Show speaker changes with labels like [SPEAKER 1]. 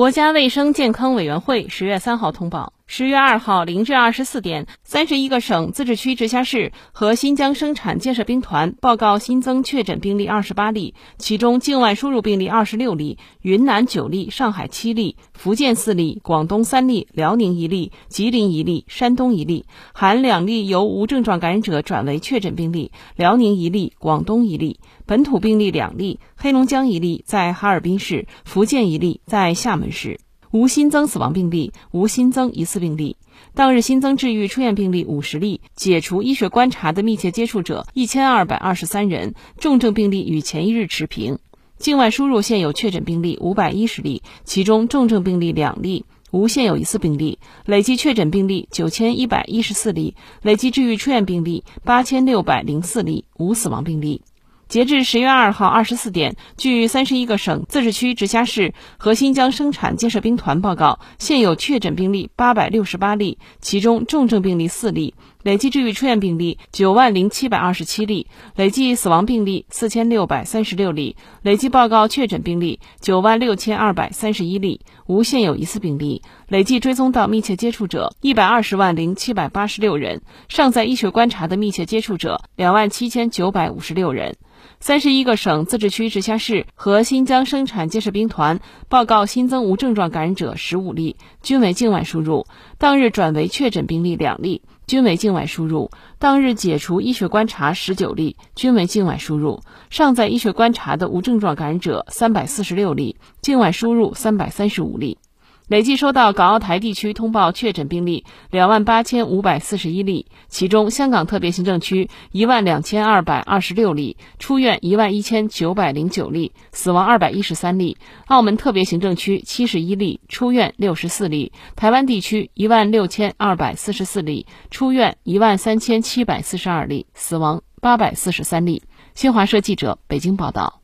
[SPEAKER 1] 国家卫生健康委员会十月三号通报，十月二号零至二十四点，三十一个省、自治区、直辖市和新疆生产建设兵团报告新增确诊病例二十八例，其中境外输入病例二十六例，云南九例，上海七例，福建四例，广东三例，辽宁一例，吉林一例，山东一例，含两例由无症状感染者转为确诊病例，辽宁一例，广东一例，本土病例两例，黑龙江一例，在哈尔滨市，福建一例，在厦门。市无新增死亡病例，无新增疑似病例。当日新增治愈出院病例五十例，解除医学观察的密切接触者一千二百二十三人，重症病例与前一日持平。境外输入现有确诊病例五百一十例，其中重症病例两例，无现有疑似病例。累计确诊病例九千一百一十四例，累计治愈出院病例八千六百零四例，无死亡病例。截至十月二号二十四点，据三十一个省、自治区、直辖市和新疆生产建设兵团报告，现有确诊病例八百六十八例，其中重症病例四例，累计治愈出院病例九万零七百二十七例，累计死亡病例四千六百三十六例，累计报告确诊病例九万六千二百三十一例，无现有疑似病例，累计追踪到密切接触者一百二十万零七百八十六人，尚在医学观察的密切接触者两万七千九百五十六人。三十一个省、自治区、直辖市和新疆生产建设兵团报告新增无症状感染者十五例，均为境外输入。当日转为确诊病例两例，均为境境外输入。当日解除医学观察十九例，均为境外输入。尚在医学观察的无症状感染者三百四十六例，境外输入三百三十五例。累计收到港澳台地区通报确诊病例两万八千五百四十一例，其中香港特别行政区一万两千二百二十六例，出院一万一千九百零九例，死亡二百一十三例；澳门特别行政区七十一例，出院六十四例；台湾地区一万六千二百四十四例，出院一万三千七百四十二例，死亡八百四十三例。新华社记者北京报道。